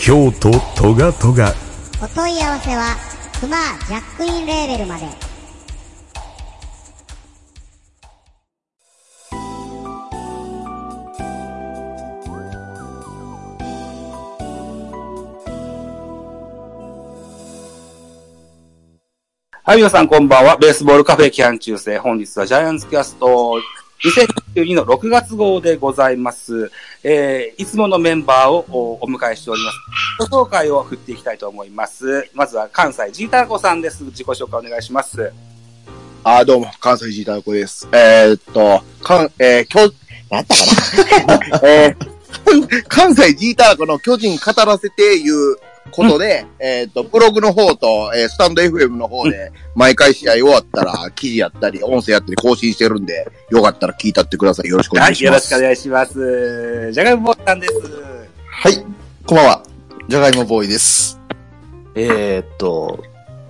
京都トガトガお問い合わせはクマジャックインレーベルまではい、皆さんこんばんは。ベースボールカフェ期間中世。本日はジャイアンツキャスト2022の6月号でございます。えー、いつものメンバーをお迎えしております。ご紹介を振っていきたいと思います。まずは関西ジータラコさんです。自己紹介お願いします。あ、どうも、関西ジーターコです。えー、っと、かん、えー、きょ、なんだかな えー、関西ジーターコの巨人語らせていうことで、えーっと、ブログの方と、えー、スタンド FM の方で、毎回試合終わったら、記事やったり、音声やったり更新してるんで、よかったら聞いたってください。よろしくおはい、願いします。よろしくお願いします。じゃがいもぼーさんです。はい。こんばんは。じゃがいもボーイです。えー、っと、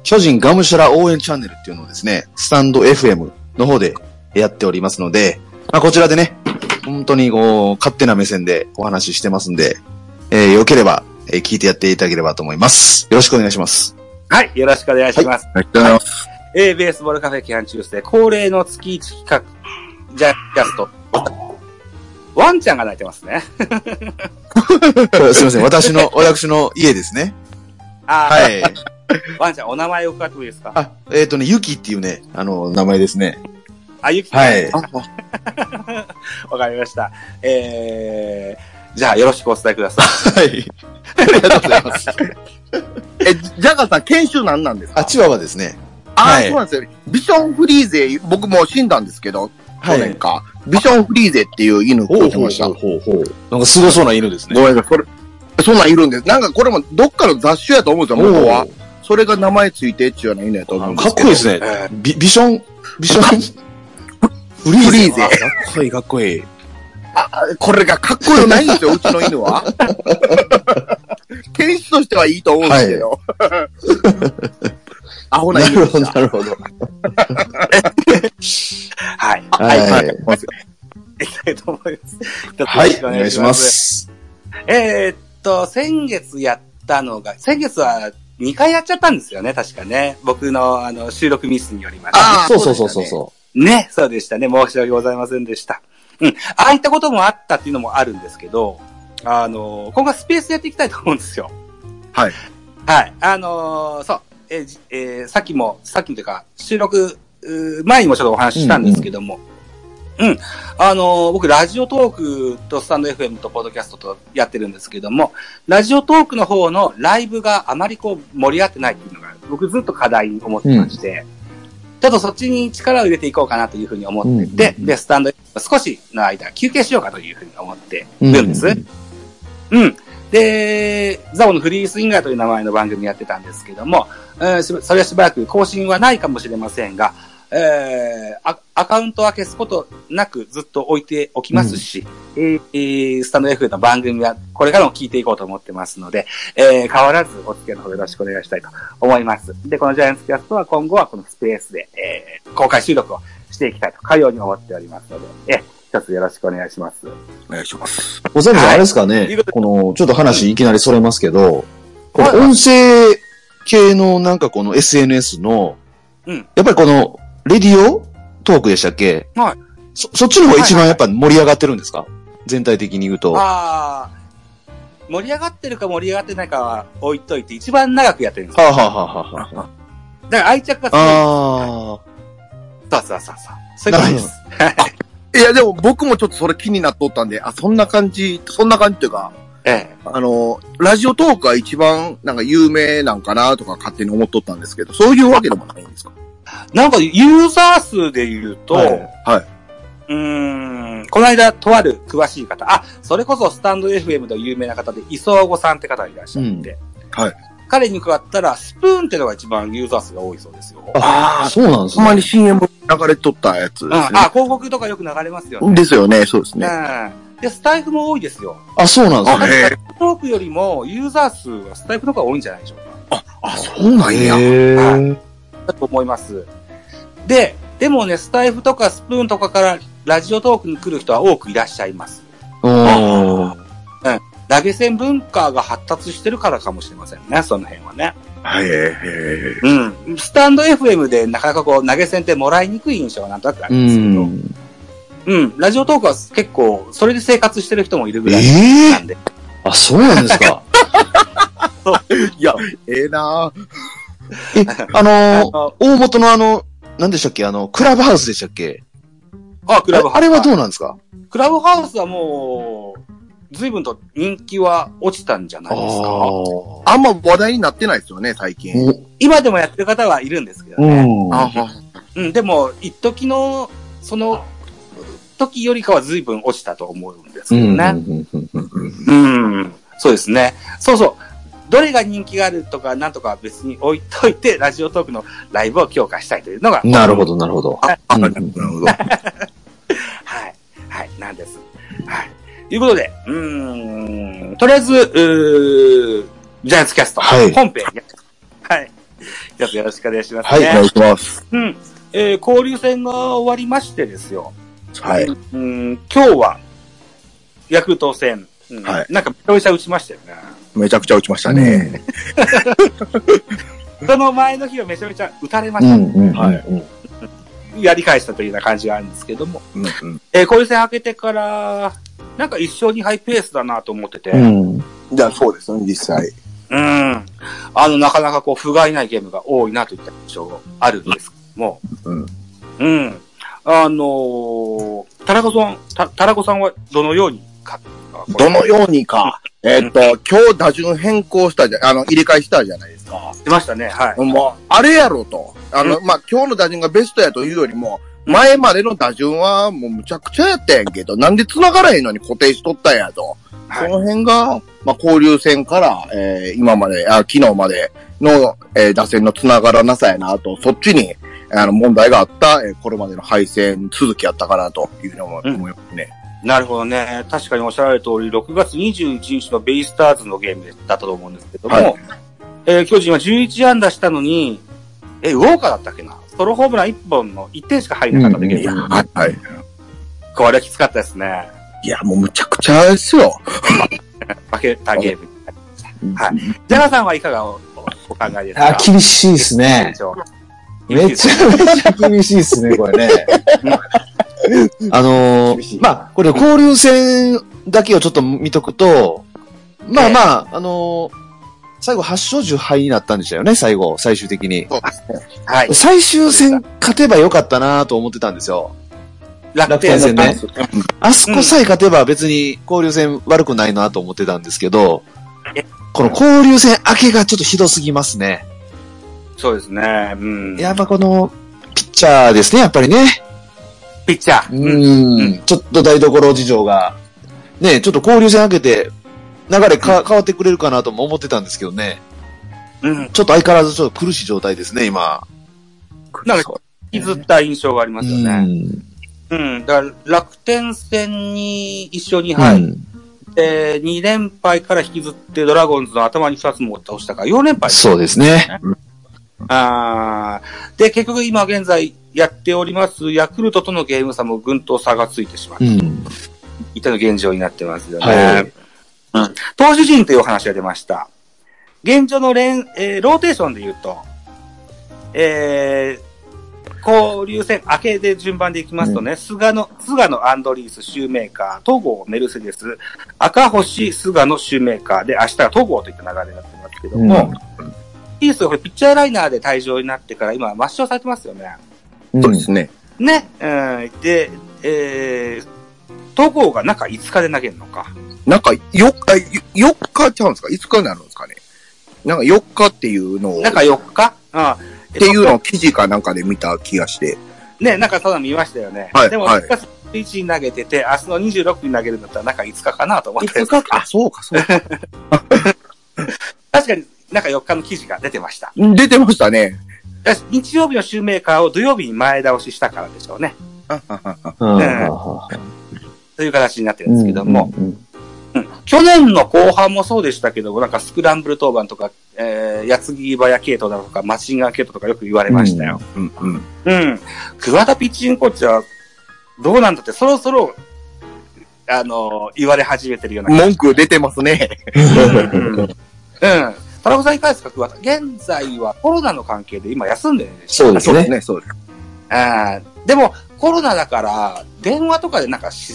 巨人ガムシャラ応援チャンネルっていうのをですね、スタンド FM の方でやっておりますので、まあ、こちらでね、本当にこう、勝手な目線でお話ししてますんで、えー、よければ、えー聞いてやっていただければと思います。よろしくお願いします。はい、よろしくお願いします。ありがとうございます。えー、ベースボールカフェ期間中世、恒例の月1企画、ジャキャスト。ワンちゃんが泣いてますね。すいません。私の、私の家ですね。あーはい。ワンちゃん、お名前を伺ってもいいですか？あ、えー、っとね、ゆきっていうね、あの、名前ですね。あ、ゆきはい。わかりました。えー、じゃあよろしくお伝えください。はい。ありがとうございます。え、ジャガーさん、研修何なんですか？あ、チワワですね。あ、はいそうなんですよ。ビションフリーゼ、僕も死んだんですけど、去はい年か。ビションフリーゼっていう犬飼ってました。ほうほうほう。なんかすごそうな犬ですね。ごめんなさい、それ、そんなんいるんです。なんかこれもどっかの雑種やと思うんですよ、元は。それが名前ついてっちゅうような犬やと思うんです。かっこいいですね。えビビション、ビション、フフリーゼあかっこいい、かっこいい。これがかっこよないんですよ、うちの犬は。犬種としてはいいと思うんですけど。アホななるほど、犬でした。なるほど。はい。ははい。い。いきたいと思います。はい、お願いしま。す。えーっと、先月やったのが、先月は2回やっちゃったんですよね、確かね。僕のあの収録ミスによりまして。あーそうそうそうそうそね、そうでしたね。申し訳ございませんでした。うん。ああいったこともあったっていうのもあるんですけど、あの、今後はスペースやっていきたいと思うんですよ。はい。はい。あのーそう。えーじえーさっきも、さっきというか、収録、前にもちょっとお話ししたんですけども、うん、あのー僕、ラジオトークとスタンド FM とポッドキャストとやってるんですけども、ラジオトークの方のライブがあまりこう盛り上がってないっていうのが、僕ずっと課題に思ってまして、ちょっとそっちに力を入れていこうかなというふうに思ってて、うんうんうんで、スタンド少しの間休憩しようかというふうに思ってう。るんです。うんうん。で、ザオのフリースインガーという名前の番組やってたんですけども、それはしばらく更新はないかもしれませんが、えーアアカウントは消すことなくずっと置いておきますし、えーえースタンド F の番組はこれからも聞いていこうと思ってますので、えー変わらずお付き合いの方よろしくお願いしたいと思います。で、このジャイアンツキャストは今後はこのスペースで、えー公開収録をしていきたいと、かように思っておりますので、えー一つよろしくお願いします。お願いします。う。おさみさん、はいあれですかね？というこの、ちょっと話いきなりそれますけど、こはいの音声系のなんかこの SNS の、うんやっぱりこの、レディオトークでしたっけ？はいそ、そっちの方が一番やっぱ盛り上がってるんですか？全体的に言うと。ああ、盛り上がってるか盛り上がってないかは置いといて、一番長くやってるんですよ。はあ、はあはあはあはあ、だから愛着が強い。あそうそうそうそう。そういうことです。いや、でも僕もちょっとそれ気になっとったんで、あ、そんな感じ、そんな感じっていうか、ええ。あの、ラジオトークが一番なんか有名なんかなとか勝手に思っとったんですけど、そういうわけでもないんですか？なんかユーザー数で言うと、はいはい。うーん、この間、とある詳しい方、あ、それこそスタンド FM で有名な方で、磯尾さんって方がいらっしゃって、はい彼に加わったら、スプーンっていうのが一番ユーザー数が多いそうですよ。ああ、そうなんですね。ほんまに CM 流れとったやつうん、ですね。あ、広告とかよく流れますよね。ですよね、そうですね。うん。で、スタイフも多いですよ。あ、そうなんですあ、ね。トークよりも、ユーザー数はスタイフの方が多いんじゃないでしょうか。あ、そうなんや。へえ。だと思います。で、でもね、スタイフとかスプーンとかからラジオトークに来る人は多くいらっしゃいます。おー投げ銭文化が発達してるからかもしれませんね、その辺はね。へえ。うん。スタンド FM でなかなかこう投げ銭ってもらいにくい印象がなんとなくあうるんですけど、ん。うん。ラジオトークは結構、それで生活してる人もいるぐらいええなんで。あ、そうなんですか。いや、ええなえ、あのー、大元のあの、何でしたっけ？あの、クラブハウスでしたっけ？あ、クラブハウス。あれはどうなんですか？クラブハウスはもう、随分と人気は落ちたんじゃないですか？あんま話題になってないですよね、最近。今でもやってる方はいるんですけどうね。うん、でも、一時の、その、時よりかは随分落ちたと思うんですうん。けどね。うん、そうですね。そうそう。どれが人気があるとか、なんとかは別に置いといて、ラジオトークのライブを強化したいというのが。なるほど、なるほど。あ、うんなるほど。はい。はい、なんです。はい。ということで、うーん、とりあえず、うージャイアンツキャスト、はい本編、はい。よろしくお願いしますはいね。お願いします。うん。えー交流戦が終わりましてですよ。はい。うん、今日は、ヤクルト戦、うんはいなんか、めちゃめちゃ打ちましたよね。めちゃくちゃ打ちましたね。その前の日はめちゃめちゃ打たれました。うん。うん。はいうん。やり返したというような感じがあるんですけども。うんうん。えー交流戦明けてから、なんか一勝2敗ペースだなと思ってて。うん。じゃあそうですね、実際。うん。あの、なかなかこう、不甲斐ないゲームが多いなといった印象があるんですけども。うん。うん。あのー、タラコさん、たタラコさんはどのようにどのようにか。えーっと、今日打順変更したじゃ、あの、入れ替えしたじゃないですか。出ましたね、はい。もう、あれやろと。あの、まあ、今日の打順がベストやというよりも、前までの打順はもうむちゃくちゃやったやんけど、なんで繋がらへんのに固定しとったんやと。はいその辺が、まあ、交流戦から、えー今まで、あ、昨日までの、えー打線の繋がらなさやなと、そっちに、あの、問題があった、えーこれまでの敗戦続きやったかなというふうに思いますね。なるほどね。確かにおっしゃられる通り、6月21日のベイスターズのゲームだったと思うんですけども、はいえー巨人は11安打したのに、え、ウォーカーだったっけな？ソロホームラン1本の1点しか入らなかったゲーム。いや、はい。はいこれはきつかったですね。いや、もうむちゃくちゃですよ。負けたゲームになりました。はい。ジャガさんはいかがおお考えですか？あ、厳しいですね。めちゃめちゃ厳しいですね、これね。あのー、まあ、これ交流戦だけをちょっと見とくと、まあまあ、あのー最後8勝10敗になったんでしたよね、最後、最終的に。はい。最終戦勝てばよかったなと思ってたんですよ。楽天戦ねうんあそこさえ勝てば別に交流戦悪くないなと思ってたんですけどえ、この交流戦明けがちょっとひどすぎますね。そうですね。うん。やっぱこの、ピッチャーですね、やっぱりね。ピッチャー。ううん。ん、ちょっと台所事情が、ね、ちょっと交流戦明けて、流れか、変わってくれるかなとも思ってたんですけどね。うん。ちょっと相変わらずちょっと苦しい状態ですね、今。なんか、引きずった印象がありますよね。ん。うん。だから、楽天戦に一緒に入っはい。て、2連敗から引きずって、ドラゴンズの頭に2つも倒したから、4連敗。そうですね。あーで、結局今現在やっております、ヤクルトとのゲーム差もぐんと差がついてしまう。うん。いったの現状になってますよね。はいうん。投手陣というお話が出ました。現状の連、えーローテーションで言うと、えー、交流戦明けで順番でいきますとね、菅野、菅野アンドリース、シューメーカー、戸郷、メルセデス、赤星、菅野、シューメーカーで、明日は戸郷といった流れになってますけども、イースがこれピッチャーライナーで退場になってから今、抹消されてますよね。うんそうですね。ね、うん、で、えー、戸郷が中5日で投げるのか。なんか、4日、4日ちゃうんですか ?5 日になるんですかねなんか4日っていうのを、中4日？うん。っっていうのを記事かなんかで見た気がして。ね、なんかただ見ましたよね。でも、はいはい1月1日に投げてて、明日の26に投げるんだったら中5日かなと思って。5日か？あ、そうか、そうか。確かに、なんか4日の記事が出てました。出てましたね。日曜日のシューメーカーを土曜日に前倒ししたからでしょうね。という形になってるんですけども、去年の後半もそうでしたけど、なんかスクランブル当番とか、えー、矢継ぎ早系統だとか、マシンガン系統とかよく言われましたよ。うんうん。うん。桑田ピッチングコーチは、どうなんだって、そろそろ、あの、言われ始めてるような文句出てますね。うん。うん。田中さんいかがですか桑田。現在はコロナの関係で今休んでるでしょそうですね。そうですね、そうです。あーでも、コロナだから、電話とかでなんかし、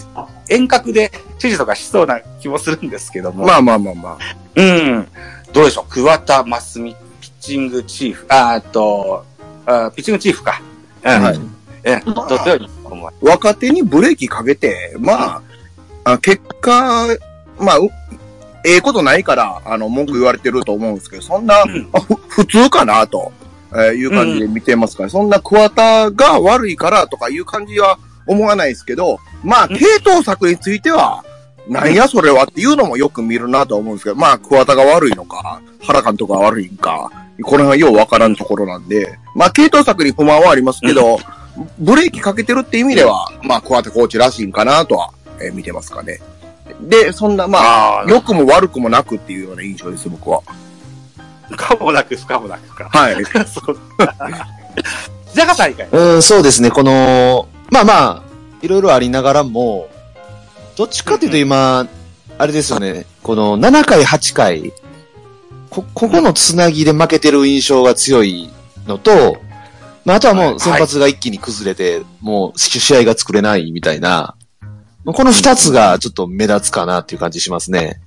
遠隔で指示とかしそうな気もするんですけども。まあまあまあまあ。うん。どうでしょう？桑田真澄、ピッチングチーフ、あと、あピッチングチーフか。うん。はいえ、どのように思い若手にブレーキかけて、まあ、あ結果、まあ、うええことないから、あの、文句言われてると思うんですけど、そんな、うん。普通かな、と、えーいう感じで見てますから、そんな桑田が悪いからとかいう感じは思わないですけど、まあ、うん。系統作については、なんやそれはっていうのもよく見るなと思うんですけど、まあ、桑田が悪いのか、原監督が悪いんか、この辺はようわからんところなんで、まあ、系統作に不満はありますけど、ブレーキかけてるって意味では、まあ、桑田コーチらしいんかなとは、えー見てますかね。で、そんな、まあ、あ良くも悪くもなくっていうような印象です、僕は。不可もなく不可もなくか。はい。そう。ジャガさんいかがうん、そうですね。この、まあまあ、いろいろありながらも、どっちかというと今、あれですよね。この7回、8回、こ、ここのつなぎで負けてる印象が強いのと、まああとはもう先発が一気に崩れて、もう試合が作れないみたいな、この二つがちょっと目立つかなっていう感じしますね。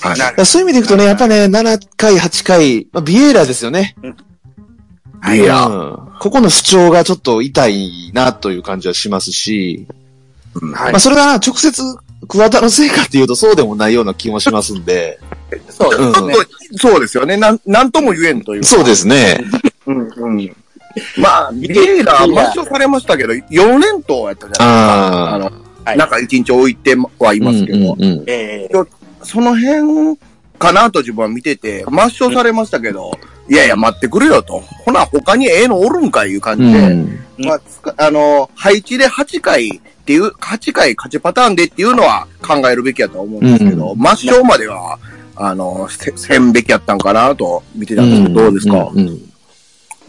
はい。そういう意味でいくとね、やっぱね、7回、8回、まあ、ビエイラですよね。うんここの不調がちょっと痛いなという感じはしますし、はいまあそれが直接桑田のせいかっていうとそうでもないような気もしますんで。そうですね。そうですよね。なん、なんとも言えんというか。そうですね。うん、うん。まあ、ビエイラ、抹消されましたけど、4連投やったじゃないですか。ああの、はい。なんか1日置いてはいますけど、えーその辺かなと自分は見てて、抹消されましたけど、いやいや、待ってくれよと。ほな、他にええのおるんかいう感じで、うん。まあ、あの、配置で8回っていう、8回勝ちパターンでっていうのは考えるべきやと思うんですけど、う抹消までは、あの、せせんべきやったんかなと見てたんですけど、どうですか、うんう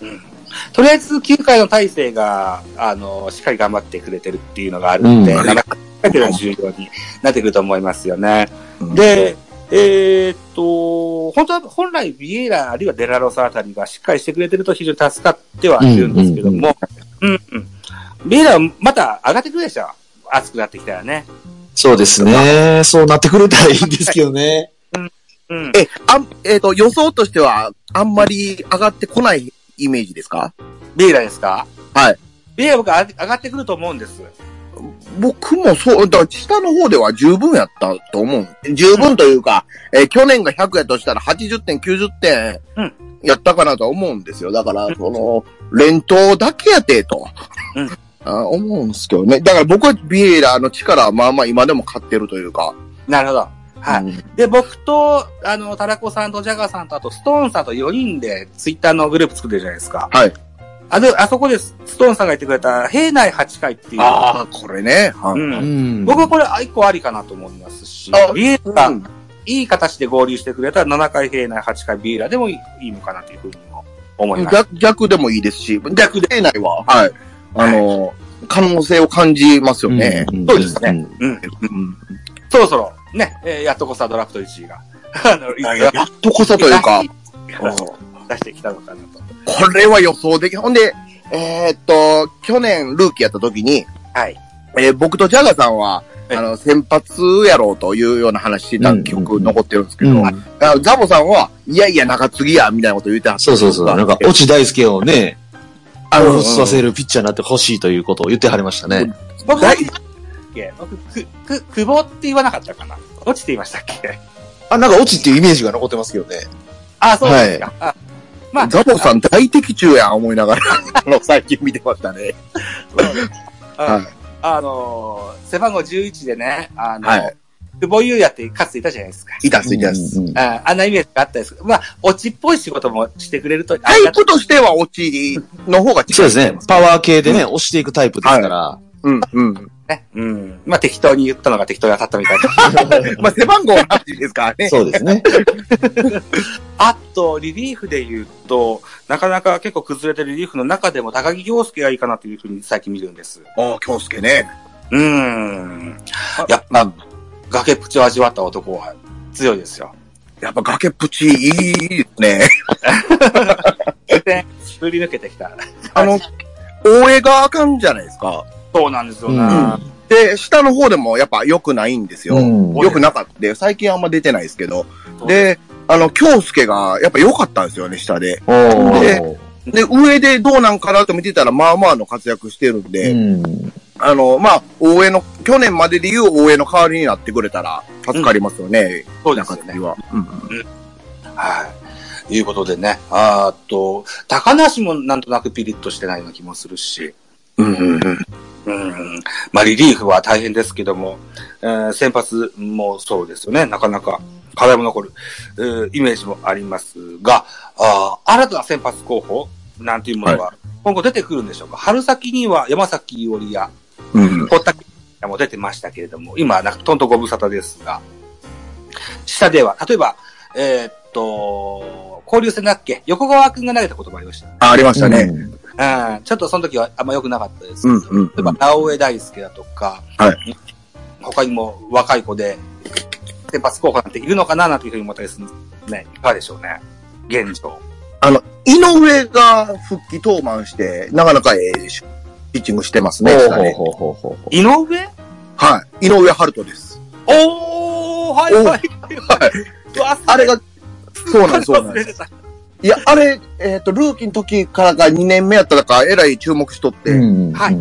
んとりあえず9回の体制が、あの、しっかり頑張ってくれてるっていうのがあるんで、うん7回というのは重要になってくると思いますよね。うんで、えーっと、本当は、本来ビエイラあるいはデラロサあたりがしっかりしてくれてると非常に助かってはいるんですけども、うんうん。ビエイラはまた上がってくるでしょ？暑くなってきたらね。そうですね。そうなってくれたらいいんですけどね。うん。え、あん、えっ、と、予想としては、あんまり上がってこないイメージですか？ビエイラですか？はい。ビエイラ僕は上がってくると思うんです。僕もそう、だ下の方では十分やったと思う。十分というか、えー去年が100やとしたら80点、90点うんやったかなとは思うんですよ。だから、その、連投だけやて、と。うんあ思うんですけどね。だから僕はビエイラの力はまあまあ今でも勝ってるというか。なるほど。はい。うんで、僕と、あの、タラコさんとジャガーさんと、あと、ストーンさんと4人で、ツイッターのグループ作ってるじゃないですか。はい。あで、あそこでスストーンさんが言ってくれた、平内8回っていう。ああ、これね。はう。いうんん僕はこれ、一個ありかなと思いますしあ、ビエーラ、うんいい形で合流してくれたら、7回平内、8回ビエーラでもいいいいのかなというふうにも思います。逆逆でもいいですし、逆でないは、はい。あの、可能性を感じますよね。うんそうですね。うん。うんそろそろ、ね、えーやっとこさドラフト1位が、あの、いやっとこそというか、出してきたのかなと。これは予想でき、ほんで、えーっと、去年ルーキーやった時に、はい。えー僕とジャガさんは、えあの、先発やろうというような話してたうん。記憶残ってるんですけど、うん。あザボさんは、いやいや、中継ぎや、みたいなこと言ってはった。そうそうそう。なんか、落ち大輔をね、あの、させるピッチャーになってほしいということを言ってはりましたね。僕、大僕、く、く、久保って言わなかったかな落ちて言いましたっけ？あ、なんか落ちっていうイメージが残ってますけどね。あ、そうですか。あまあ、ザボさん大的中やん、思いながら、あの、最近見てましたね。そうですはいあのー、背番号11でね、あの、はい久保優也ってかつていたじゃないですか。いたいたっす。うんああんなイメージがあったんですけど、まあ、落ちっぽい仕事もしてくれると、タイプとしては落ちの方が近い。そうですね。パワー系でね、押していくタイプですから。うん、うん。ね。うん。まあ、適当に言ったのが適当に当たったみたいな。まあ、背番号の話ですからね。そうですね。あと、リリーフで言うと、なかなか結構崩れてるリリーフの中でも高木京介がいいかなというふうに最近見るんです。ああ、京介ね。うーん。やっぱ、崖っぷちを味わった男は強いですよ。やっぱ崖っぷちいいですね。で、振り抜けてきた。あの、大江があかんじゃないですか。そうなんですような。んで、下の方でもやっぱ良くないんですよ。うん良くなかった。最近あんま出てないですけど。で、あの、京介がやっぱ良かったんですよね、下で。おーで、上でどうなんかなと見てたら、まあまあの活躍してるんで、うん。あの、まあ、大江の、去年までで言う大江の代わりになってくれたら、助かりますよね。そうですよね。は。うん。はい。いうことでね。あーと、高梨もなんとなくピリッとしてないような気もするし。うんうんうん。うん。まあ、リリーフは大変ですけども、えー先発もそうですよね。なかなか課題も残る、えーイメージもありますが、あー新たな先発候補なんていうものは、今後出てくるんでしょうか？春先には山崎伊織や、うん。堀田も出てましたけれども、今、なんかトントご無沙汰ですが、下では、例えば、えーっと、交流戦だっけ？横川くんが投げたこともありました。あ、ありましたね。うんちょっとその時はあんま良くなかったですけど、うんうんうん例えば、直江大輔だとか、はい他にも若い子で、先発候補なんているのかななんていうふうに思ったりするんですね。いかがでしょうね。現状。あの、井上が復帰登板して、なかなかええピッチングしてますね。ほうほうほうほう。井上？はい。井上春人です。おーはいはいはい。うわあれが、そうなんです、そうなんです。いや、あれ、えっ、と、ルーキーの時からが2年目やったのか、えらい注目しとって。うんはい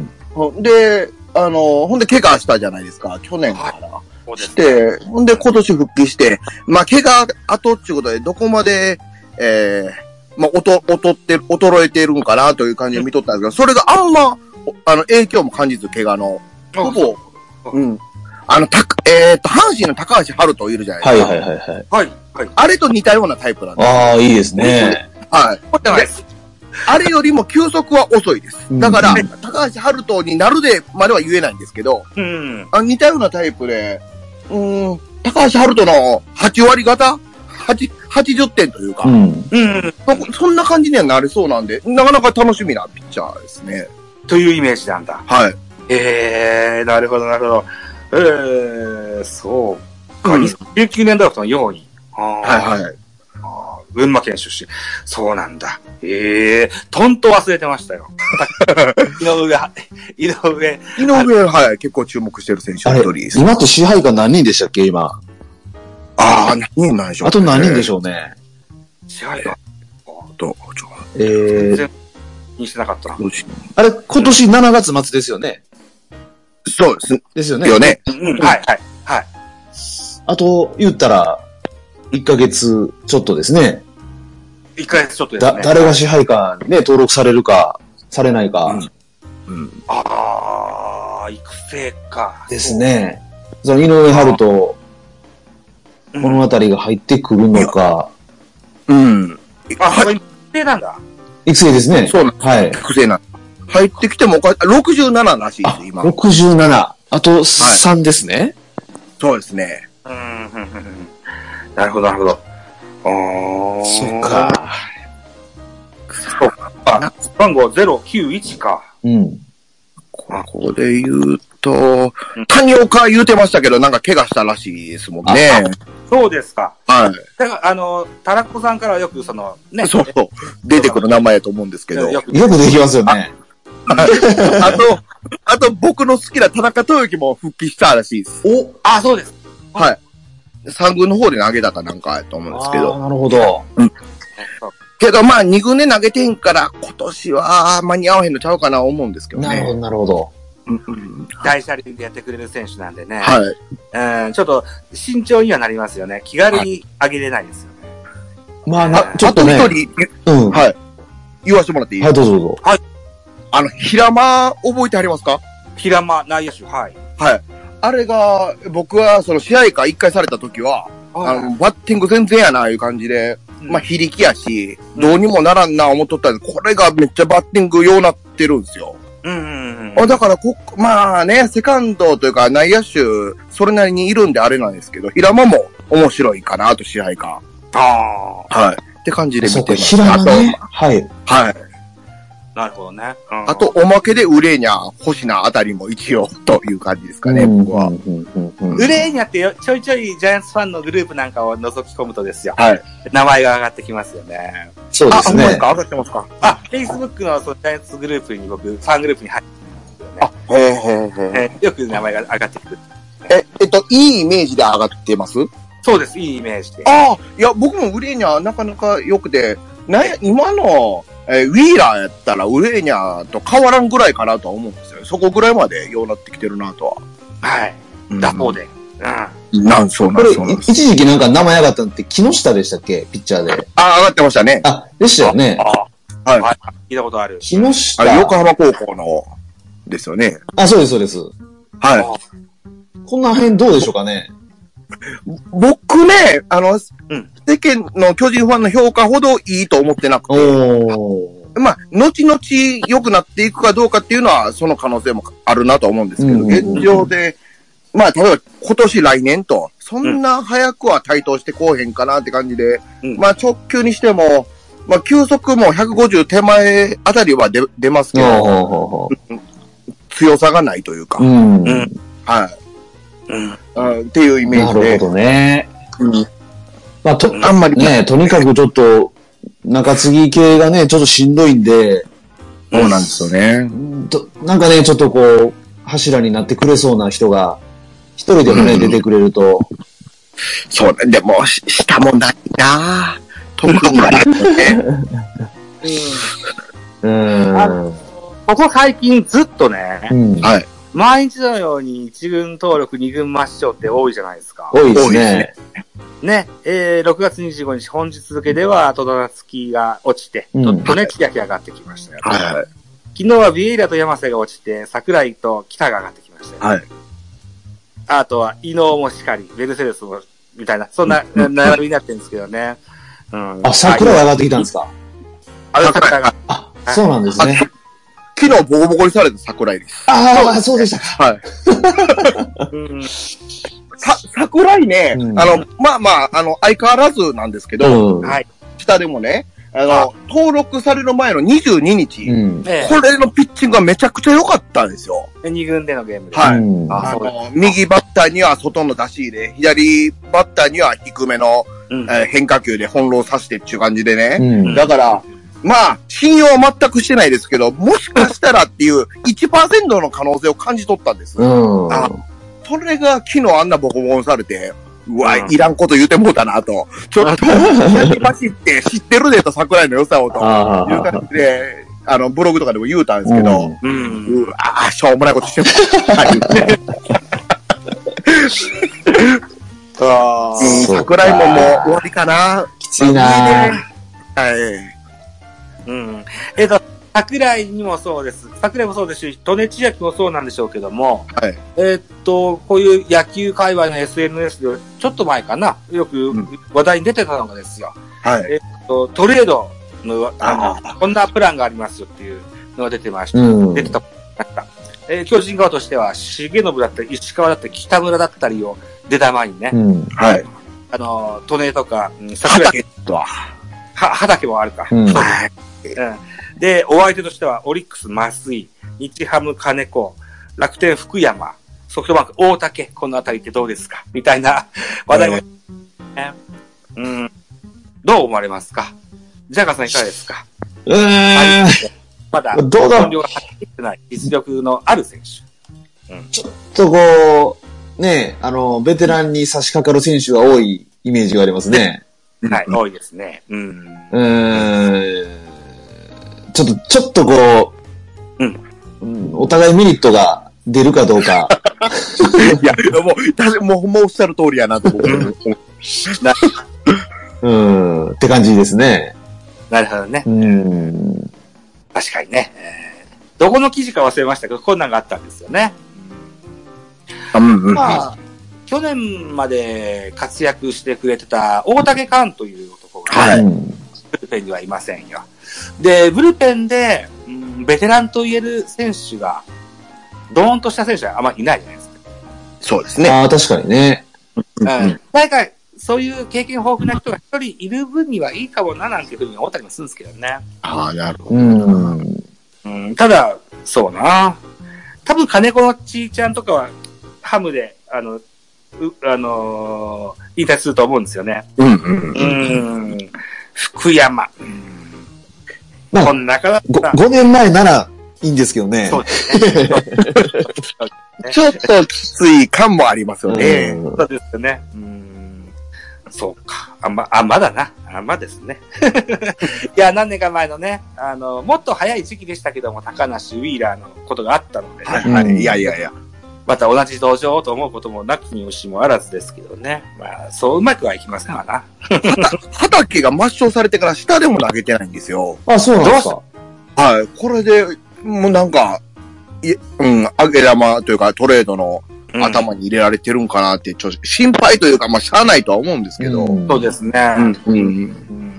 で、あの、ほんで怪我したじゃないですか、去年から。そうですして、ほんで今年復帰して、まあ、怪我後っていうことで、どこまで、えー、まあ、おと、劣って、衰えているんかなという感じで見とったんですけど、それがあんま、おあの、影響も感じず、怪我の。ほぼ、うん。あの、たか、えっ、と、阪神の高橋春人いるじゃないですか。はいはいはい。はい。はい。あれと似たようなタイプなんです。ああ、いいですね。はい。持ってないです。あれよりも球速は遅いです。うんだから、高橋春人になるでまでは言えないんですけど、うん。あ似たようなタイプで、うーん、高橋春人の8割型 ?8、80点というか、うん。うん。そそんな感じにはなりそうなんで、なかなか楽しみなピッチャーですね。というイメージなんだ。はい。えー、なるほど、なるほど。えー、そうか。うん2019年ドラフトの4位。はいはい群馬県出身。そうなんだ。ええとんと忘れてましたよ。井上は、井上。井上、はい、結構注目してる選手の一人です。今って支配下何人でしたっけ、今？ああ、何人なんでしょう、あと何人でょしょうね。支配が、うと、ちょえー、全然気にしてなかったな。あれ、今年7月末ですよね。そうですですよね。よね。うん、はい、はい、はい。あと、言ったら、1ヶ月ちょっとですね。一ヶ月ちょっとですだ、ね。誰が支配下にね、登録されるか、されないか、うん。ああ、育成か。ですね。その井上春人うん。物語が入ってくるのか、うん。あ、育成なんだ。育成ですね。そうなん。はい。育成な。入ってきてもおか、67らしいです、今。67。あと3ですね。そうですね。うん、うん、うんうん。なるほど、なるほど。あーそうか。。そうか。あ、番号091か。うん。ここで言うと、谷岡言うてましたけど、なんか怪我したらしいですもんね。そうですか。はだから、あの、タラコさんからはよくその、ね。い。そうそう。出てくる名前やと思うんですけど。よくよくできますよね。あと、あと僕の好きな田中豊樹も復帰したらしいです。おあ、そうです。はい。三軍の方で投げたかなんかやと思うんですけど。なるほど。けどまあ二軍で投げてんから、今年は間に合わへんのちゃうかな思うんですけどね。なるほど、なるほど。うんうん大車輪でやってくれる選手なんでね。はい。うん、ちょっと慎重にはなりますよね。気軽に上げれないですよね。まあ、なあ、ちょっとね。あと一人、うん。ははい。言わせてもらっていい、い、どうぞどうぞ。あの、平間覚えてありますか？平間内野手、はい。はい。あれが、僕はその試合会一回された時は、あの、バッティング全然やな、いう感じで、うんまあ、非力やし、どうにもならんな、思っとったんで、これがめっちゃバッティングようなってるんですよ。うんうんうん。あだからこ、まあね、セカンドというか内野手、それなりにいるんであれなんですけど、平間も面白いかなと、試合か。あはい。って感じで見てます。平間ね。はい。あと、はい。あ、なるほどね。うんあと、、おまけでウレーニャ、星名あたりも一応、という感じですかね、うん僕は。ウレーニャってよちょいちょいジャイアンツファンのグループなんかを覗き込むとですよ。はい。名前が上がってきますよね。そうですね。か上がってますか？あ、Facebook のそのジャイアンツグループに僕、ファングループに入ってあ、へえへえへえ。えーよく名前が上がってくる。え、えっと、いいイメージで上がってます？そうです、いいイメージで。ああ、いや、僕もウレーニャなかなか良くて、な今の、えーウィーラーやったらウレーニャと変わらんぐらいかなとは思うんですよ。そこぐらいまでようなってきてるなとは。はい。打法で。うん。なん、そうなん、これ、そう。一時期なんか名前上がったのって木下でしたっけ？ピッチャーで。あ、上がってましたね。あ、でしたよね。あはいはい。聞いたことある。木あ下。れ、横浜高校の、ですよね。あ、そうです、そうです。はこんな辺どうでしょうかね？い。僕ね、あの、うん世間の巨人ファンの評価ほどいいと思ってなくて。まあ、後々良くなっていくかどうかっていうのは、その可能性もあるなと思うんですけど、うん現状で、まあ、例えば今年来年と、そんな早くは台頭してこうへんかなって感じで、うんまあ直球にしても、まあ球速も150手前あたりは出出ますけど、強さがないというか。うんはい、うん。うん。っていうイメージでなるほ、どね。うんまあ、と、あんまり、ね、とにかくちょっと、中継ぎ系がね、ちょっとしんどいんで、そうなんですよね。となんかね、ちょっとこう、柱になってくれそうな人が、一人でもね、うん出てくれると、そうね。でも、し下もないな特にないよね。うーん。ここ最近ずっとねう、ん。はい。毎日のように一軍登録、二軍抹消って多いじゃないですか。多いですねね。ね、えー、6月25日、本日付では、トドナツキが落ちて、うんちょっとね、千秋上がってきましたよ。はい。昨日はビエイラと山瀬が落ちて、桜井と北が上がってきましたよ。はい。あとは、伊能もしかり、ベルセレスも、みたいな、そんな、な並びになってるんですけどね。うん。あ、桜が上がってきたんですか？あれ桜が、あ、そうなんですね。昨日ボコボコにされた桜井です。ああ、そうでしたか。はい。うん。さ、桜井ね、うんあの、まあまあ、あの、相変わらずなんですけど、うん。はい。下でもね、あの、登録される前の22日、うん。えこれのピッチングがめちゃくちゃ良かったんですよ。え、二軍でのゲームで。はいうんあの、右バッターには外の出し入れ、左バッターには低めの、うん。えー変化球で翻弄させてっていう感じでね。うん。だから、まあ、信用は全くしてないですけど、もしかしたらっていう1%の可能性を感じ取ったんです。うん。あそれが昨日あんなボコボコにされて、うわ、うんいらんこと言うてもうたなと。ちょっと、先走って知ってるでと桜井の良さをと。あいう感じで、あの、ブログとかでも言うたんですけど、うん。うわあ、しょうもないことしても あうんそうか桜井ももう終わりかな。きついなはい。うん。えっと、桜井にもそうです。桜井もそうですし、利根千秋もそうなんでしょうけども、はい。えっと、こういう野球界隈の SNS で、ちょっと前かな、よくん話題に出てたのがですよ。はい。とトレードの、ああの、こんなプランがありますよっていうのが出てました。うん。出てた。えー巨人側としては、重信だったり、石川だったり、北村だったりを出玉にね、うん。はい。あの、利根とか、うん桜井とは。は、畑もあるか。うんはい。う んで、お相手としては、オリックス、増井、日ハム、金子、楽天、福山、ソフトバンク、大竹、このあたりってどうですか？みたいな話題も、ねうん。どう思われますか？ジャガーさんいかがですか？うーん。まだ、どうだ？本領が発揮してない実力のある選手。とこう、ね、あの、ベテランに差し掛かる選手が多いイメージがありますね。はい、多いですね。うん。うーん。ちょっと、ちょっとこう、うんうん。お互いメリットが出るかどうか。いや、もう、確かもう、もうおっしゃる通りやなと僕思う。うん。って感じですね。なるほどね。うん。確かにね。えーどこの記事か忘れましたけど、こんなんがあったんですよね。うんうん。まあ、去年まで活躍してくれてた大竹寛という男が、はいうんブルペンにはいませんよ。で、ブルペンで、うんベテランと言える選手が、ドーンとした選手はあんまりいないじゃないですか。そうですね。ああ、確かにね。うんうん。そういう経験豊富な人が一人いる分にはいいかもな、なんていうふうに思ったりもするんですけどね。ああ、なるほど。うん。うん、ただ、そうな。多分、金子のちーちゃんとかは、ハムで、あの、うあのー引退すると思うんですよね。うんうんううん。ん。福山。うんまあこんなから、5年前ならいいんですけどね。そうですね。ちょっときつい感もありますよね。うんそうですよね。うん。そうか。あんま、あんまだな。あんまですね。いや、何年か前のね、あの、もっと早い時期でしたけども、高梨ウィーラーのことがあったのでね、はいはい。うんいやいやいや。また同じ道場と思うこともなきにうしもあらずですけどね。まあ、そううまくはいきませんわな。畑が抹消されてから下でも投げてないんですよ。あ、そうなんですか。はい。これで、もうなんか、いうん、アゲ玉というかトレードのうん頭に入れられてるんかなって、ちょっと心配というか、まあ、しゃあないとは思うんですけど。うんそうですね。うん、うん。うん。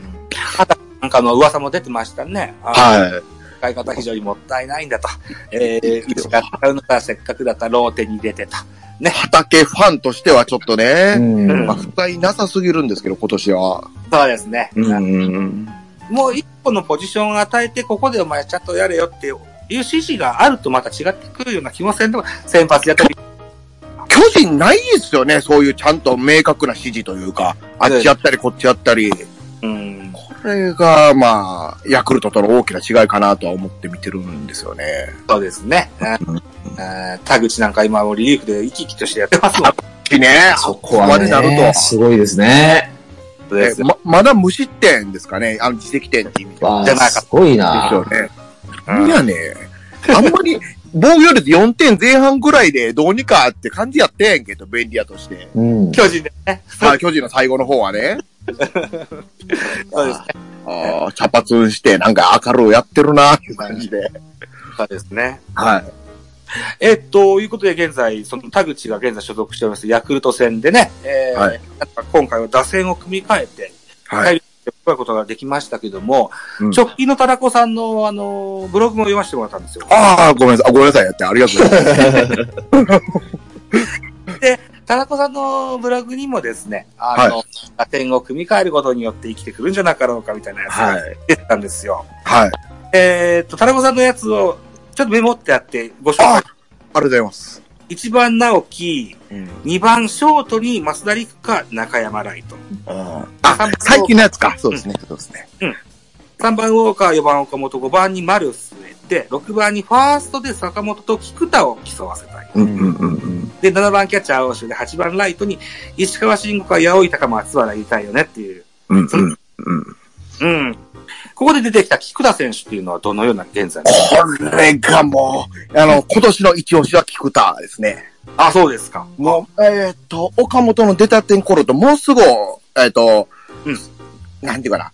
なんかの噂も出てましたね。あはい。使い方非常にもったいないんだと。えー、うちが使うのがせっかくだったらローテに出てと。畑ファンとしてはちょっとね、うんまあ、不甲斐なさすぎるんですけど、今年は。そうですね。うん。もう一個のポジションを与えて、ここでお前ちゃんとやれよっていう指示があるとまた違ってくるような気もせんとか、先発やったり、巨人ないですよね、そういうちゃんと明確な指示というか、あっちやったりこっちやったり。うん。これが、まあ、ヤクルトとの大きな違いかなとは思って見てるんですよね。そうですね。田口なんか今もリリーフで生き生きとしてやってますもん。ね、そここまでなるね、と。すごいですね。えま、まだ無失点ですかね？あの、自責点って意味じゃなかったすごいですな。よね。いやね、あんまり、防御率4点前半ぐらいでどうにかって感じやってんけど、便利屋として。うん。巨人でね。さあ、巨人の最後の方はね。そうですね。ああ、茶髪して、なんか明るいやってるな、っていう感じで。そうですね。はい。えっと、いうことで現在、その田口が現在所属しておりますヤクルト戦でね、えーはいなんか今回は打線を組み替えて、はい。い。加えることができましたけども、うん直近の田中さんの、あの、ブログも読ませてもらったんですよ。ああ、ごめんなさい。あごめんなさい。やってありがとうございます。田中さんのブログにもですね、あの、打点を組み替えることによって生きてくるんじゃなかろうかみたいなやつがはい。出てたんですよ。はい。えーっと、田中さんのやつをちょっとメモってあってご紹ああ、あ介。りがとうございます。1番直樹、うん。2番ショートに増田陸か中山ライト。ああ、最近のやつか。そうですね。そうですね。3番ウォーカー、4番岡本、5番に丸据えて、6番にファーストで坂本と菊田を競わせたい。うんうんうんうん。で、7番キャッチャー青州で、8番ライトに石川慎吾か八百板か松原入れたいよねっていう。うんうんうん。うん。ここで出てきた菊田選手っていうのはどのような現在これがもう、あの、今年の一押しは菊田ですね。あ、そうですか。もう、えっ、と、岡本の出たてん頃と、もうすぐ、えっ、と、うんなんていうかな、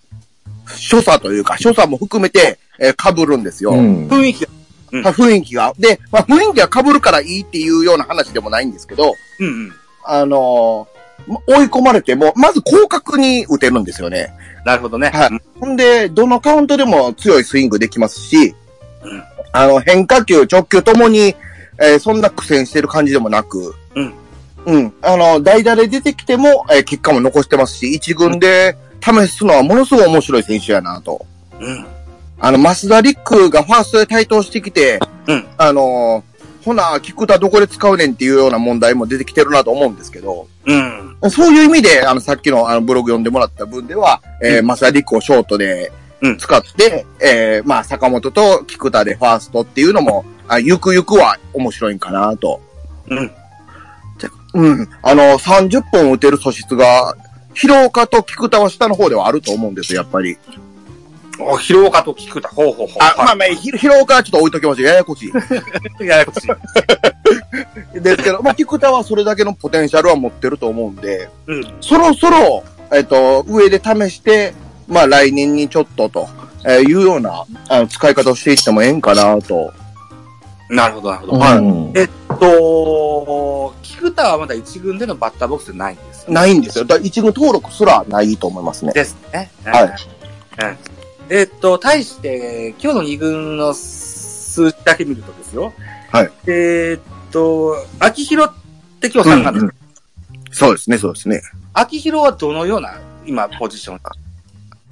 所作というか、所作も含めて、えー、被るんですよ。うん。雰囲気が。うんまあ雰囲気が。で、まあ、雰囲気が被るからいいっていうような話でもないんですけど、うんうん。あのーま追い込まれても、まず広角に打てるんですよね。なるほどね。はいほんで、どのカウントでも強いスイングできますし、うんあの、変化球、直球ともに、えーそんな苦戦してる感じでもなく、うん。うん。あの、代打で出てきても、えー結果も残してますし、一軍で試すのはものすごい面白い選手やなと。うん。あの、増田陸がファーストで台頭してきて、うんあのほな、菊田どこで使うねんっていうような問題も出てきてるなと思うんですけど、うん。そういう意味で、あの、さっきのあのブログ読んでもらった分では、えー、リックをショートでうん使って、えー、まあ、坂本と菊田でファーストっていうのも、あゆくゆくは面白いんかなと。うん。うん。あの、30本打てる素質が、広岡と菊田は下の方ではあると思うんですよ、やっぱり。お、広岡と菊田。ほうほうほう。あ、まあまあ、ひ広岡はちょっと置いときましょう。ややこしい。あ、ややこしい。ですけど、まあ、菊田はそれだけのポテンシャルは持ってると思うんで、うん。そろそろ、えっ、と、上で試して、まあ来年にちょっとと、えーいうような、あの、使い方をしていってもええんかなと。なるほど、なるほど。はいうんえと、菊田はまだ一軍でのバッターボックスないんですよ。ないんですよ。だ一軍登録すらないと思いますね。ですね。はいうん。えっと、対して、今日の二軍の数字だけ見るとですよ。はい。えっと、秋広って今日3月、うんうんそうですね、そうですね。秋広はどのような、今、ポジション？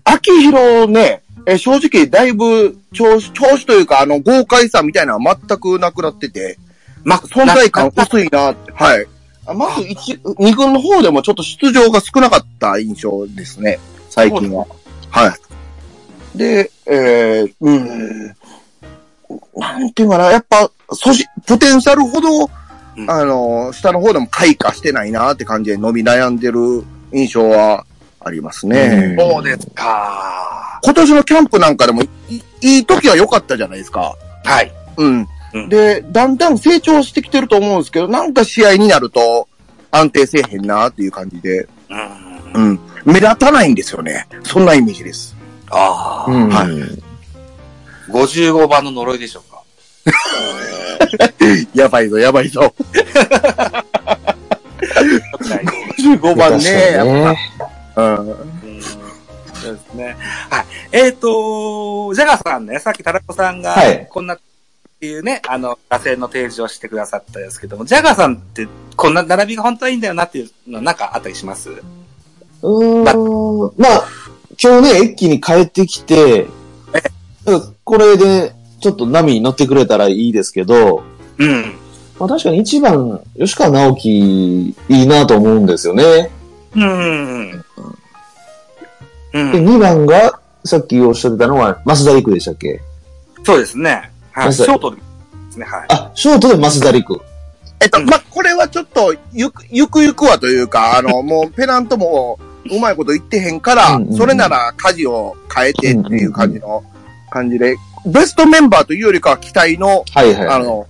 秋広ね、えー正直だいぶ調子、調子というか、あの、豪快さみたいなのは全くなくなってて、ま存在感薄いなって、はい。あまず一、二軍の方でもちょっと出場が少なかった印象ですね、最近は。はい。で、えー、うん、なんていうかな、やっぱ、そし、ポテンシャルほど、うんあの、下の方でも開花してないなって感じで伸び悩んでる印象はありますね。うんそうですか。今年のキャンプなんかでもいいい時は良かったじゃないですか。はい。うん。うんで、だんだん成長してきてると思うんですけど、なんか試合になると安定せえへんなっていう感じで、うん。うん。目立たないんですよね。そんなイメージです。ああ、うん。はい55番の呪いでしょうか？やばいぞ、やばいぞ。15番ね、やっね。ぱ。うん。うんそうですね。はい。えっ、と、ジャガーさんね、さっきタラコさんがはい、こんな、っていうね、あの、打線の提示をしてくださったんですけども、ジャガーさんって、こんな並びが本当はいいんだよなっていうのなんかあったりします？うーん。まあ、今日ね、一気に帰ってきて、これで、ちょっと波に乗ってくれたらいいですけど、うん。まあ確かに一番、吉川直樹、いいなと思うんですよね。うん。うで、ん。二番が、さっきおっしゃってたのは、増田陸でしたっけ？そうですね。はい。ショートですね。はい。あ、ショートで増田陸。えっと、うんま、これはちょっと、ゆく、ゆくゆくはというか、あの、もうペナントも、うまいこと言ってへんからうんうんう、んそれなら舵を変えてっていう感じの、感じで、ベストメンバーというよりかは期待の、はいはい。あの、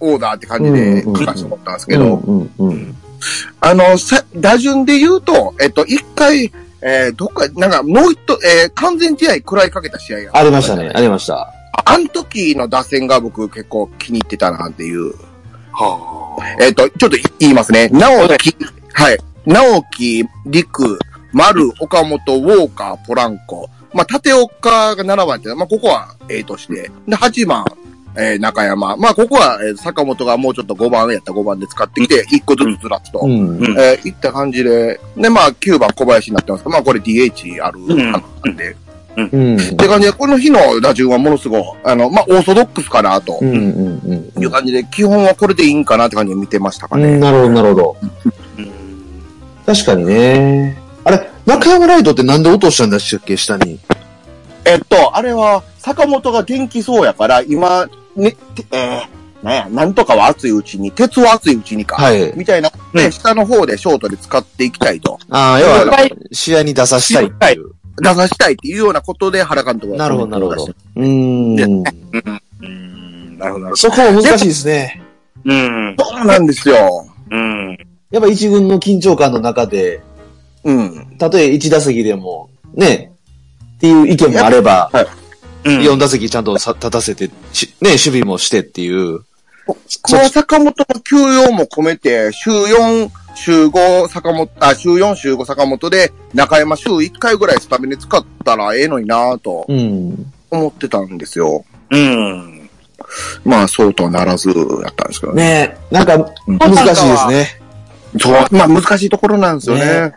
オーダーって感じで書かせてもらったんですけど、うんうんうん。あの、さ、打順で言うと、えっと、一回、えー、どっか、なんか、もう一度、えー、完全試合食らいかけた試合がありましたね、ありました。あの時の打線が僕結構気に入ってたなっていう。はえっ、と、ちょっと言いますね。直樹、はい。直樹、陸、丸、岡本、ウォーカー、ポランコ。まあ、縦岡が7番って、まあ、ここは A として。で、8番、えー中山。まあ、ここは、えー坂本がもうちょっと5番やった5番で使ってきて、1個ずつずらっと。うん。うんえーいった感じで。で、まあ、9番小林になってますけど、まあ、これ DH あるんなんで。うん。って感じで、この日の打順はものすごい、あの、まあ、オーソドックスかなと。うんうんうんいう感じで、基本はこれでいいんかなって感じで見てましたかうん。ね。なるほど、なるほど。うん。確かにね。あれ、中山ライトってなんで落としたんでしたっけ、下に？えっと、あれは、坂本が元気そうやから、今、ね、てえー、なんや、なんとかは熱いうちに、鉄は熱いうちにか。はい。みたいな、で、下の方でショートで使っていきたいと。ああ、要はは、試合に出させたいっていう。出させたいっていうようなことで原監督が。なるほど、なるほど。うーん。うん。なるほど、なるほど。そこも難しいですね。うん。そうなんですよ。うん。やっぱ一軍の緊張感の中で、うん。たとえ一打席でも、ね、っていう意見もあれば、うん。4打席ちゃんとさ立たせて、しね、守備もしてっていう。川坂本の休養も込めて、週4、週5坂本、あ、週4、週5坂本で、中山週1回ぐらいスタメンで使ったらええのになぁとうん。思ってたんですよ。うん。まあ、そうとはならずやったんですけどね。ねなんか、うん難しいですね。そう、まあ難しいところなんですよね。ね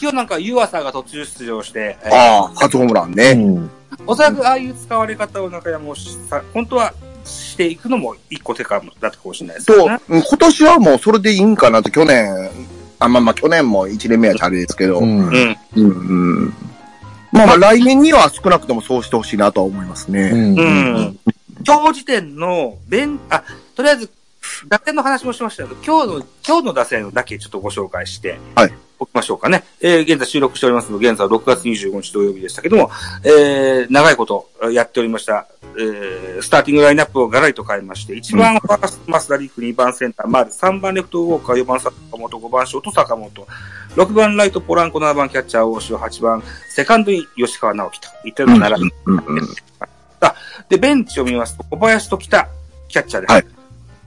今日なんか湯浅が途中出場して、えーああ、初ホームランうね。ん。おそらくああいう使われ方を中山もしさ、本当はしていくのも一個手かも、だったかもしれないですね。うん今年はもうそれでいいんかなって去年、あ、まあまあ去年も1年目はチャレですけど、うん、うん。うん。うん。まあまあ来年には少なくともそうしてほしいなとは思いますね。うん。うん。今日時点の、弁、あ、とりあえず、打線の話もしましたけど、今日の、今日の打線だけちょっとご紹介して、はい。おきましょうかね。えー、現在収録しておりますので、現在は6月25日土曜日でしたけども、えー、長いことやっておりました、えー、スターティングラインナップをガラリと変えまして、1番ファーストマスダリーフ、2番センター、丸、3番レフトウォーカー、4番坂本、5番ショート坂本、6番ライトポランコ、7番キャッチャー大城、8番セカンドに吉川直樹といったような並び。で、ベンチを見ますと、小林と北、キャッチャーです。はい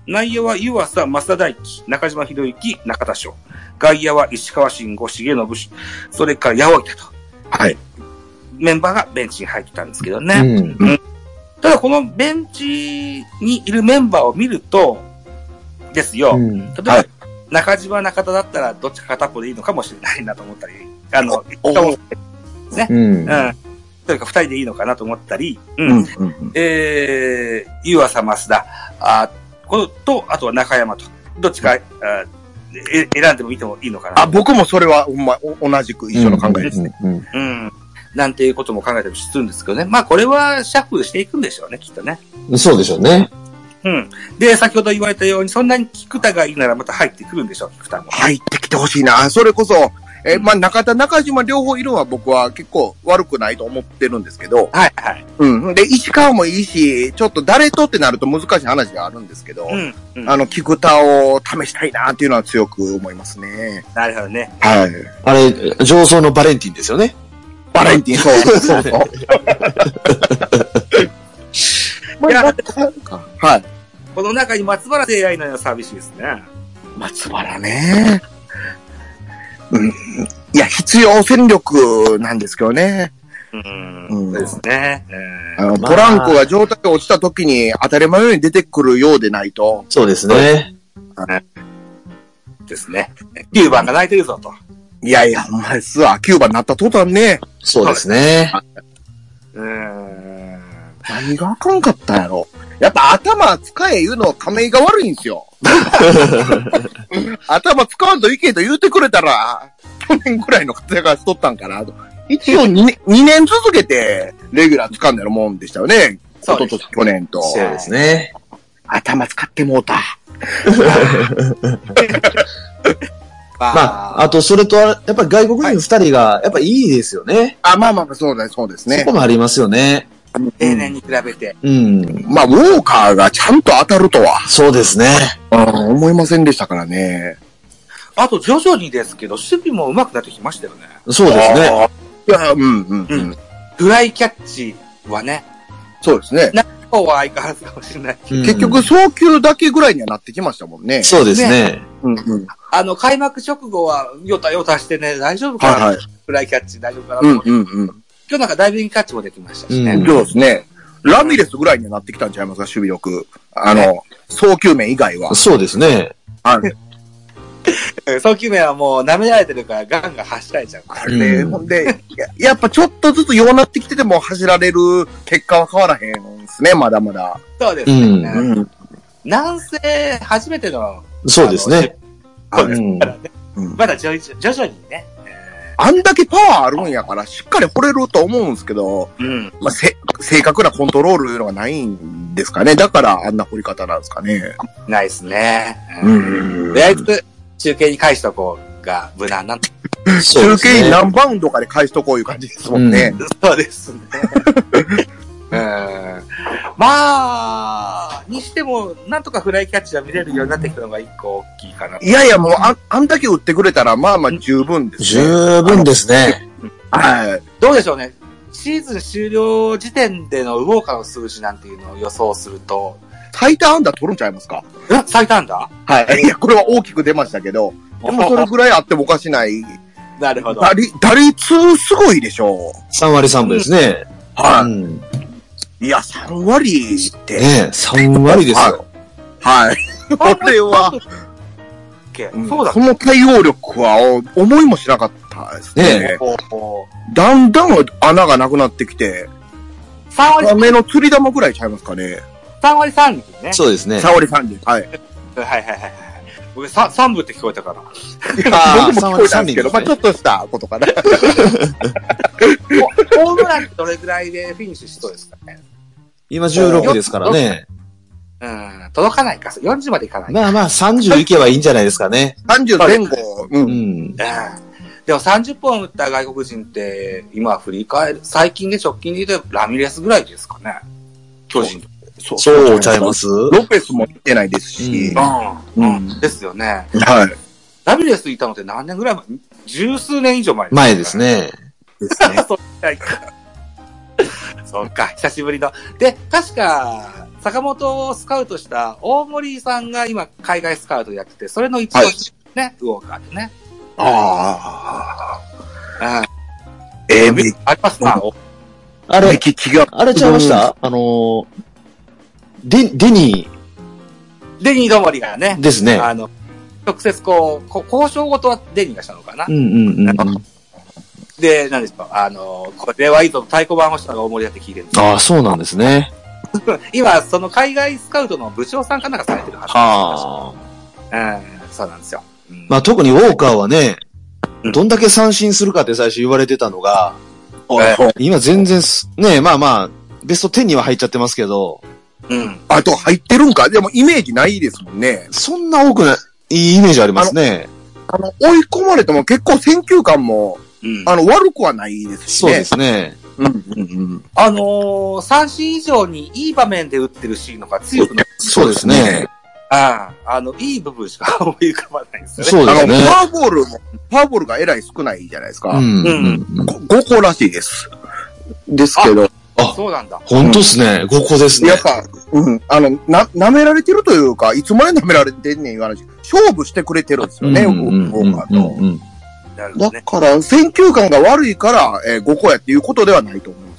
内野は湯浅、増田大輝、中島博之、中田翔。外野は石川慎吾、重信、それから八百板と。はい。メンバーがベンチに入ってたんですけどね。うん。ただこのベンチにいるメンバーを見ると、ですよ。うん例えば、はい中島、中田だったらどっちか片っぽでいいのかもしれないなと思ったり、あの、お人もうん。うん。というか二人でいいのかなと思ったり、う。うんん。うん。えー、湯浅増田、あと、あとは中山と、どっちか、あえ選んでもいいといいのかな。あ、僕もそれは、ほんま、お同じく一緒の考えですね。うん。うん。なんていうことも考えたりするんですけどね。まあこれはシャッフルしていくんでしょうね、きっとね。うんそうでしょうね。うん。で、先ほど言われたように、そんなに菊田がいいならまた入ってくるんでしょう、菊田も。入ってきてほしいな。それこそ、えーまあ、中田、中島両方いるのは僕は結構悪くないと思ってるんですけど、はい、はい。うん。で、石川もいいし、ちょっと誰とってなると難しい話ではあるんですけど、うん。うん、あの、菊田を試したいなっていうのは強く思いますね。なるほどね。はい。あれ、上層のバレンティンですよね。バレンティン、そうそうそう。いや、はい。この中に松原聖愛のような寂しいですね。松原ね。うん。いや、必要戦力なんですけどね。うん。うんそうですね。あの、まあポランコが状態が落ちた時に当たり前のように出てくるようでないと。そうですね。うん。ですね。9番が泣いてるぞと。いやいや、お前すわ、9番になった途端ね。そうですね。うーん。何があかんかったんやろ。やっぱ頭使え言うのは亀井が悪いんですよ。頭使わんといけと言うてくれたら、去年ぐらいの活躍がしとったんかなと。一応2年 ,2 年続けて、レギュラー掴んでるもんでしたよね。そう去年と。そうですね。頭使ってもうた。ま まあ、あと、それと、やっぱり外国人二人が、やっぱいいですよね。あ、まあまあまあ、そうそうですねそこ。もありますよね。例年に比べて。うん。まあ、ウォーカーがちゃんと当たるとは、そうですね。うん思いませんでしたからね。あと、徐々にですけど、守備も上手くなってきましたよね。そうですね。いや、うん、うん、ううんん。フライキャッチはね、そうですね。今日は相変わらずかもしれない。うん結局、送球だけぐらいにはなってきましたもんね。そうですね。うん、うん。あの、開幕直後は、よたよたしてね、大丈夫かな、はいはい。フライキャッチ大丈夫かなとうん思って、、うん、うん。今日なんかダイビングキャッチもできましたしね。うんそうですね。ラミレスぐらいにはなってきたんちゃいますか、守備力。あの、送球面以外は。そうですね。はい。送球面はもう舐められてるからガンガン走られちゃうから。あれね、うんほんで、ややっぱちょっとずつようなってきてても走られる結果は変わらへんですね、まだまだ。そうですうんね。うん。南西初めての、そうですね。そうですうんからね。うんまだ徐々にね。あんだけパワーあるんやから、しっかり掘れると思うんですけど、うん。まあ、せ、正確なコントロールいうのがないんですかね。だからあんな掘り方なんですかね。ないですね。うんとりあえず、中継に返しとこうが無難なん 中継に何バウンドかで返しとこういう感じですもんね。そうですね。うんまあ、にしても、なんとかフライキャッチが見れるようになってきたのが一個大きいかな。いやいや、もうあ、あんだけ打ってくれたら、まあまあ十分です、ね。十分ですね。はい。どうでしょうね。シーズン終了時点でのウォーカーの数字なんていうのを予想すると、最多安打取るんちゃいますか？え最短だはい。いや、これは大きく出ましたけど、でもそれぐらいあってもおかしない。なるほど。打率、すごいでしょ3割3分ですね。はうん。い。いや、3割って。ね3割ですよ。はい。これは、うんそうだその対応力はお思いもしなかったですね。ねだんだん穴がなくなってきて、3割、目の釣り玉ぐらいちゃいますかね。3割3厘ね。そうですね。3割3厘。はい。はいはいはいはい。僕3、三部って聞こえたから。僕も聞こえたんですけど、まあちょっとしたことかな。ホームランってどれぐらいでフィニッシュしそうですかね？今16ですからね。うん、届かないか。40までいかない。まあまあ30いけばいいんじゃないですかね。30前後。うんでも30本打った外国人って、今振り返る、最近で直近で言うとラミレスぐらいですかね。巨人。そそうちゃいます？ロペスも行ってないですし。うん。うんうん。ですよね。はい。ラミレスいたのって何年ぐらい前？十数年以上前前です。ね。ですね。そうか、そうか、久しぶりの。で、確か、坂本をスカウトした大森さんが今海外スカウトやってて、それの一番ね、ウォーカーでね。ああ。あええ、めありますか？あれ、目利きが。あれちゃいました？あのー、デ、デニデニーどもりがねー、ですね。あの、直接こう、こ交渉ごとはデニーがしたのかなうんうんうん。で、なんでしょう、あの、これはいいぞ、太鼓判をしたのが大盛りだって聞いてるんですああ、そうなんですね。今、その海外スカウトの部長さんかなんかされてるはずはあ。うん、そうなんですよ。うんまあ特にウォーカーはねうん、どんだけ三振するかって最初言われてたのが、え今全然す、ねまあまあ、ベスト10には入っちゃってますけど、うん。あと入ってるんか？でもイメージないですもんね。そんな多くない、いいイメージありますね。あの、追い込まれても結構選球感も、うん。あの、悪くはないですしね。そうですね。うんうんうん。あのー、三振以上にいい場面で打ってるシーンの方が強くなそうですね。ああ、あの、いい部分しか思い浮かばないんですよね。そうですねあの、ファーボールも、ファーボールがえらい少ないじゃないですか。うんうんうん。5個らしいです。ですけど、そうなんだ。本当っすね。5個ですねやっ。ぱ、うん、あの、な、舐められてるというか、いつまで舐められてんねん言わないし、勝負してくれてるんですよね、ウうと。だから、選球感が悪いから、えー5個やっていうことではないと思い